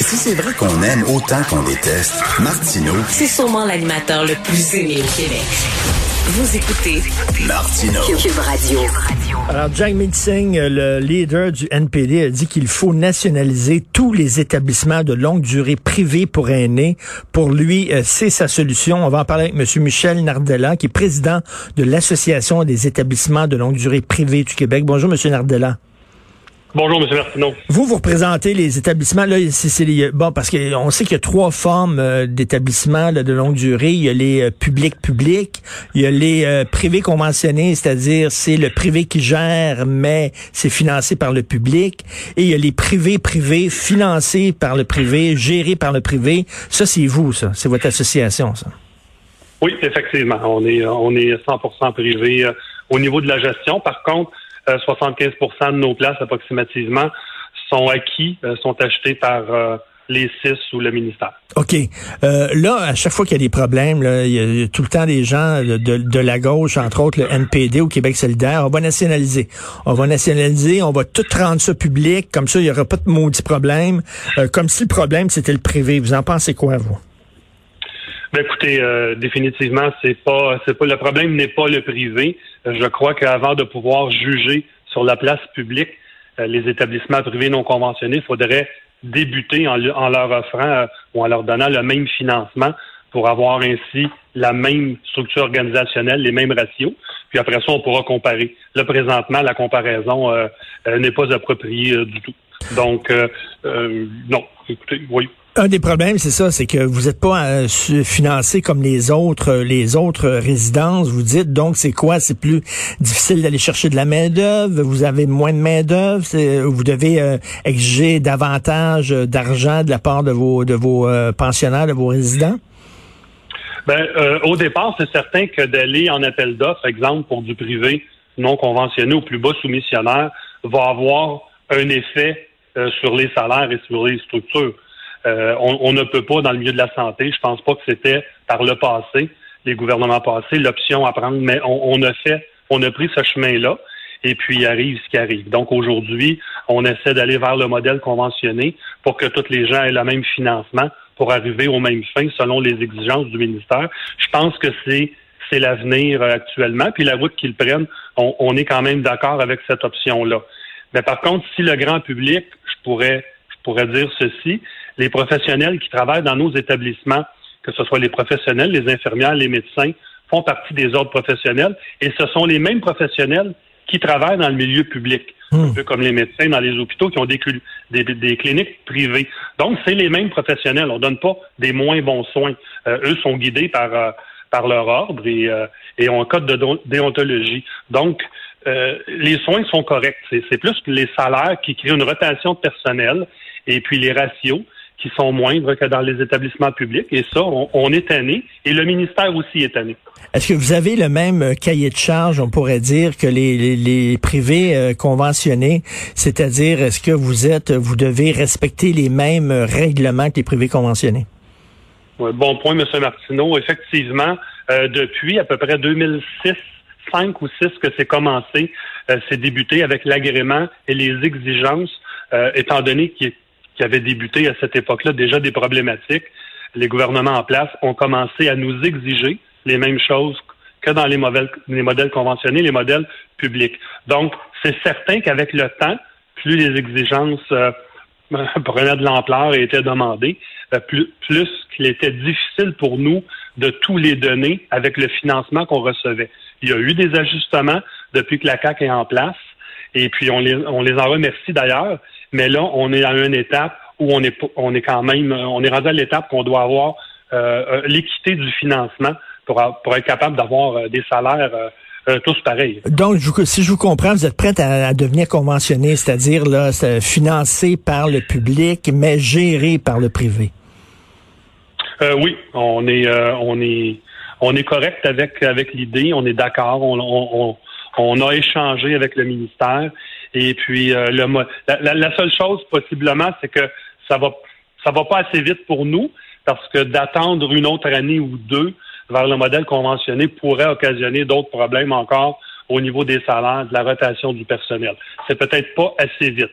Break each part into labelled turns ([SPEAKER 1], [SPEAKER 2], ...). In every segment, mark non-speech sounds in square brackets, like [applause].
[SPEAKER 1] Si c'est vrai qu'on aime autant qu'on déteste, Martineau,
[SPEAKER 2] C'est sûrement l'animateur le plus aimé au Québec. Vous écoutez
[SPEAKER 1] Martineau.
[SPEAKER 2] Cube Radio.
[SPEAKER 3] Alors, Jagmeet Singh, le leader du NPD, a dit qu'il faut nationaliser tous les établissements de longue durée privés pour aînés. Pour lui, euh, c'est sa solution. On va en parler avec M. Michel Nardella, qui est président de l'Association des établissements de longue durée privés du Québec. Bonjour, M. Nardella.
[SPEAKER 4] Bonjour, M. Martineau.
[SPEAKER 3] Vous, vous représentez les établissements. Là, c'est, les- bon, parce qu'on sait qu'il y a trois formes euh, d'établissements là, de longue durée. Il y a les euh, publics publics, il y a les euh, privés conventionnés, c'est-à-dire c'est le privé qui gère, mais c'est financé par le public. Et il y a les privés privés, financés par le privé, gérés par le privé. Ça, c'est vous, ça. C'est votre association, ça.
[SPEAKER 4] Oui, effectivement, on est on est 100% privé au niveau de la gestion. Par contre, 75% de nos places approximativement sont acquis, euh, sont achetés par euh, les CIS ou le ministère.
[SPEAKER 3] OK. Euh, là, à chaque fois qu'il y a des problèmes, là, il y a- il y a tout le temps des gens de, de la gauche, entre autres le NPD au Québec solidaire, on va nationaliser. On va nationaliser, on va tout rendre ça public, comme ça, il n'y aura pas de maudit problème. Euh, comme si le problème, c'était le privé. Vous en pensez quoi, vous?
[SPEAKER 4] Ben, écoutez, euh, définitivement, c'est pas c'est pas le problème n'est pas le privé. Euh, je crois qu'avant de pouvoir juger sur la place publique euh, les établissements privés non conventionnés, il faudrait débuter en, le- en leur offrant euh, ou en leur donnant le même financement pour avoir ainsi la même structure organisationnelle, les mêmes ratios. Puis après ça, on pourra comparer. Là, présentement, la comparaison euh, euh, n'est pas appropriée du tout. Donc, non, écoutez, oui.
[SPEAKER 3] Un des problèmes, c'est ça, c'est que vous n'êtes pas euh, financé comme les autres, euh, les autres résidences. Vous dites donc c'est quoi? C'est plus difficile d'aller chercher de la main d'œuvre. Vous avez moins de main d'œuvre. c'est- Vous devez euh, exiger davantage euh, d'argent de la part de vos de vos euh, pensionnaires, de vos résidents?
[SPEAKER 4] Ben, euh, au départ, c'est certain que d'aller en appel d'offres, exemple, pour du privé non conventionné au plus bas soumissionnaire, va avoir un effet euh, sur les salaires et sur les structures. Euh, on, on ne peut pas, dans le milieu de la santé, je pense pas que c'était par le passé, les gouvernements passés, l'option à prendre, mais on, on a fait, on a pris ce chemin-là, et puis arrive ce qui arrive. Donc aujourd'hui, on essaie d'aller vers le modèle conventionné pour que tous les gens aient le même financement pour arriver aux mêmes fins selon les exigences du ministère. Je pense que c'est c'est l'avenir euh, actuellement. Puis la route qu'ils prennent, on, on est quand même d'accord avec cette option-là. Mais par contre, si le grand public, je pourrais, je pourrais dire ceci, les professionnels qui travaillent dans nos établissements, que ce soit les professionnels, les infirmières, les médecins, font partie des ordres professionnels et ce sont les mêmes professionnels qui travaillent dans le milieu public, un peu comme les médecins dans les hôpitaux qui ont des, cul- des, des cliniques privées. Donc, c'est les mêmes professionnels. On donne pas des moins bons soins. Euh, eux sont guidés par, euh, par leur ordre et, euh, et ont un code de déontologie. Donc, euh, les soins sont corrects. C'est plus que les salaires qui créent une rotation de personnel et puis les ratios qui sont moindres que dans les établissements publics. Et ça, on, on est tanné. Et le ministère aussi est tanné.
[SPEAKER 3] Est-ce que vous avez le même euh, cahier de charge, on pourrait dire, que les, les, les privés euh, conventionnés? C'est-à-dire, est-ce que vous êtes, vous devez respecter les mêmes euh, règlements que les privés conventionnés?
[SPEAKER 4] Ouais, bon point, M. Martineau. Effectivement, euh, depuis à peu près 2006, 5 ou 6 que c'est commencé, euh, c'est débuté avec l'agrément et les exigences, étant donné qu'il qu'il y avait débuté à cette époque-là déjà des problématiques. Les gouvernements en place ont commencé à nous exiger les mêmes choses que dans les, modèles, les modèles conventionnés, les modèles publics. Donc, c'est certain qu'avec le temps, plus les exigences euh, [laughs] prenaient de l'ampleur et étaient demandées, euh, plus, plus qu'il était difficile pour nous de tous les donner avec le financement qu'on recevait. Il y a eu des ajustements depuis que la CAC est en place, et puis on les en remercie d'ailleurs, mais là, on est à une étape où on est, on est quand même, on est rendu à l'étape qu'on doit avoir euh, l'équité du financement pour, pour être capable d'avoir euh, des salaires euh, tous pareils.
[SPEAKER 3] Donc, si je vous comprends, vous êtes prête à, devenir conventionné, c'est-à-dire là, financé par le public, mais géré par le privé.
[SPEAKER 4] oui, on est, on est, on est correct avec avec l'idée, on est d'accord, on, on, a échangé avec le ministère, et puis le, la, la seule chose possiblement, c'est que ça va ça va pas assez vite pour nous parce que d'attendre une autre année ou deux vers le modèle conventionné pourrait occasionner d'autres problèmes encore au niveau des salaires, de la rotation du personnel. C'est peut-être pas assez vite.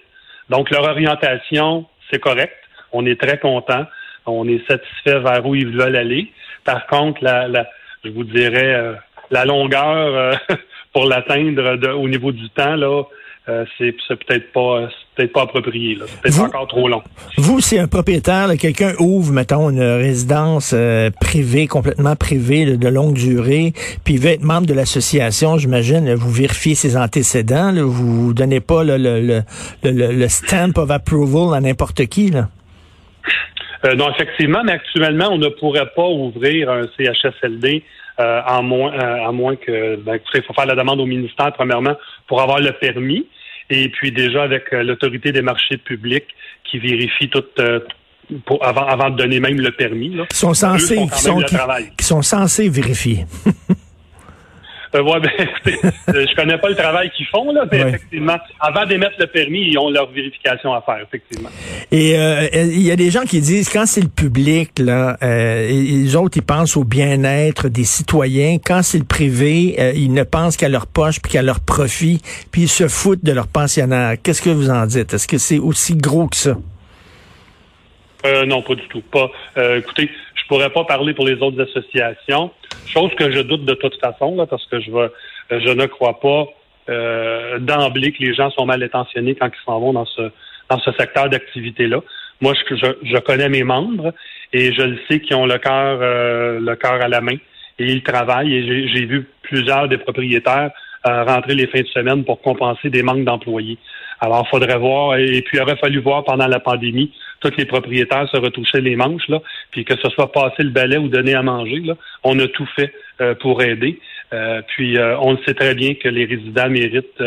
[SPEAKER 4] Donc, leur orientation, c'est correct. On est très content. On est satisfait vers où ils veulent aller. Par contre, la, la je vous dirais, euh, la longueur euh, [laughs] pour l'atteindre au niveau du temps, là, euh, c'est peut-être pas peut-être pas approprié. C'est peut-être encore trop long.
[SPEAKER 3] Vous, c'est un propriétaire, quelqu'un ouvre, mettons, une résidence euh, privée, complètement privée, de longue durée, puis il veut être membre de l'association, j'imagine, vous vérifiez ses antécédents, là, vous donnez pas le, le, le, stamp of approval à n'importe qui. Là?
[SPEAKER 4] Euh, non, effectivement, mais actuellement, on ne pourrait pas ouvrir un CHSLD euh, en moins, euh, à moins que, ben, il faut faire la demande au ministère, premièrement, pour avoir le permis. Et puis déjà avec euh, l'autorité des marchés publics qui vérifie tout pour, avant, avant de donner même le permis. Là.
[SPEAKER 3] Sont censés, sont, qui sont censés vérifier. [laughs]
[SPEAKER 4] Euh, ouais, ben, [laughs] euh, je connais pas le travail qu'ils font, là, mais effectivement, avant d'émettre le permis, ils ont leur vérification à faire, effectivement.
[SPEAKER 3] Et euh, il y a des gens qui disent, quand c'est le public, là, euh, les autres, ils pensent au bien-être des citoyens. Quand c'est le privé, ils ne pensent qu'à leur poche puis qu'à leur profit, puis ils se foutent de leurs pensionnaires. Qu'est-ce que vous en dites? Est-ce que c'est aussi gros que ça?
[SPEAKER 4] Euh, non, pas du tout. Pas. Euh, écoutez, je pourrais pas parler pour les autres associations. Chose que je doute de toute façon, là, parce que je euh, je ne crois pas euh, d'emblée que les gens sont mal intentionnés quand ils s'en vont dans ce dans ce secteur d'activité-là. Moi, je, je, connais mes membres et je le sais qu'ils ont le cœur le cœur à la main et ils travaillent. Et j'ai vu plusieurs des propriétaires rentrer les fins de semaine pour compenser des manques d'employés. Alors, faudrait voir, et puis il aurait fallu voir pendant la pandémie tous les propriétaires se retouchaient les manches, là, puis que ce soit passer le balai ou donner à manger. Là, on a tout fait euh, pour aider. Euh, puis euh, on sait très bien que les résidents méritent,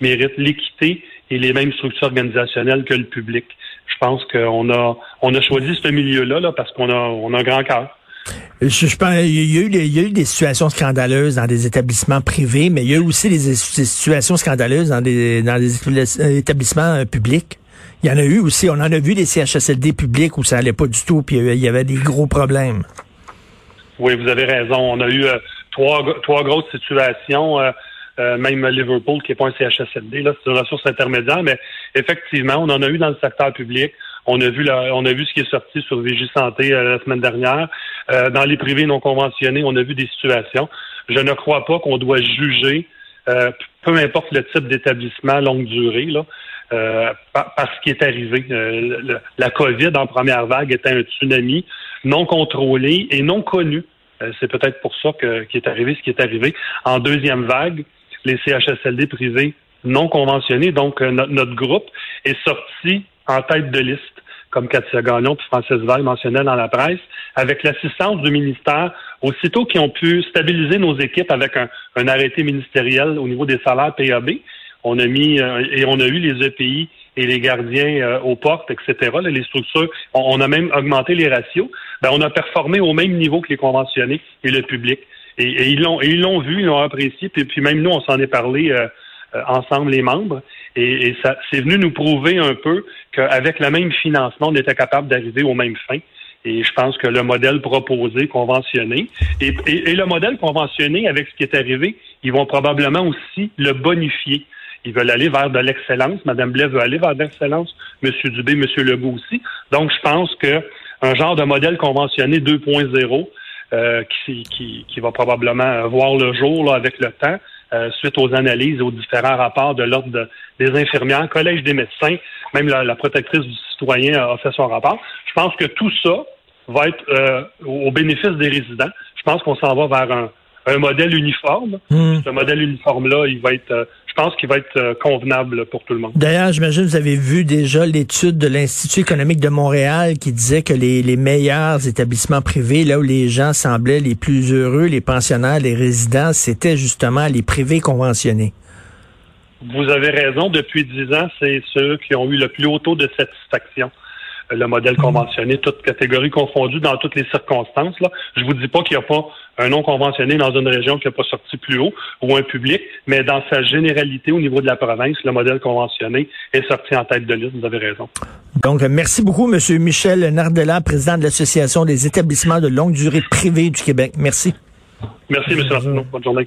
[SPEAKER 4] méritent l'équité et les mêmes structures organisationnelles que le public. Je pense qu'on a on a choisi ce milieu-là là, parce qu'on a on a un grand cœur.
[SPEAKER 3] Je, pense, il, y a eu, il y a eu des situations scandaleuses dans des établissements privés, mais il y a eu aussi des, situations scandaleuses dans des, dans des établissements publics. Il y en a eu aussi. On en a vu des CHSLD publics où ça allait pas du tout, puis il y avait des gros problèmes.
[SPEAKER 4] Oui, vous avez raison. On a eu euh, trois, trois grosses situations. Euh, euh, même Liverpool, qui n'est pas un CHSLD, c'est une ressource intermédiaire, mais effectivement, on en a eu dans le secteur public. On a vu on a vu ce qui est sorti sur Vigie Santé la semaine dernière. dans les privés non conventionnés, on a vu des situations. Je ne crois pas qu'on doit juger, peu importe le type d'établissement longue durée, là, euh, par, ce qui est arrivé. Euh, la COVID en première vague était un tsunami non contrôlé et non connu. Euh, c'est peut-être pour ça que, qui est arrivé ce qui est arrivé. En deuxième vague, les CHSLD privés non conventionnés, donc notre groupe est sorti en tête de liste, comme Katia Gagnon et Francis Veil mentionnaient dans la presse, avec l'assistance du ministère, aussitôt qu'ils ont pu stabiliser nos équipes avec un, un arrêté ministériel au niveau des salaires PAB on a mis euh, et on a eu les EPI et les gardiens euh, aux portes, etc. les structures, on, a même augmenté les ratios. Ben, on a performé au même niveau que les conventionnés et le public. Et, ils l'ont ils l'ont vu, ils l'ont apprécié. Puis, puis, même nous, on s'en est parlé euh, ensemble, les membres. Et, et ça c'est venu nous prouver un peu qu'avec le même financement, on était capable d'arriver aux mêmes fins. Et je pense que le modèle proposé, conventionné, et, et, le modèle conventionné, avec ce qui est arrivé, ils vont probablement aussi le bonifier. Ils veulent aller vers de l'excellence. Madame Blais veut aller vers de l'excellence. Monsieur Dubé, Monsieur Legault aussi. Donc, je pense que un genre de modèle conventionné 2.0 euh, qui, qui, qui, va probablement voir le jour là, avec le temps, euh, suite aux analyses, aux différents rapports de l'ordre des infirmières, collège des médecins, même la, protectrice du citoyen a, fait son rapport. Je pense que tout ça va être euh, au bénéfice des résidents. Je pense qu'on s'en va vers un, un modèle uniforme. Hmm. Ce modèle uniforme-là, il va être, pense qu'il va être euh, convenable pour tout le monde.
[SPEAKER 3] D'ailleurs, j'imagine que vous avez vu déjà l'étude de l'Institut économique de Montréal qui disait que les, les meilleurs établissements privés, là où les gens semblaient les plus heureux, les pensionnaires, les résidents, c'était justement les privés conventionnés.
[SPEAKER 4] Vous avez raison. Depuis dix ans, c'est ceux qui ont eu le plus haut taux de satisfaction le modèle conventionné, toutes catégories confondues dans toutes les circonstances. Là. Je vous dis pas qu'il n'y a pas un non conventionné dans une région qui n'a pas sorti plus haut ou un public, mais dans sa généralité au niveau de la province, le modèle conventionné est sorti en tête de liste. Vous avez raison.
[SPEAKER 3] Donc, merci beaucoup, M. Michel Nardella, président de l'Association des établissements de longue durée privés du Québec. Merci.
[SPEAKER 4] Merci, M. Martineau. Bonne journée.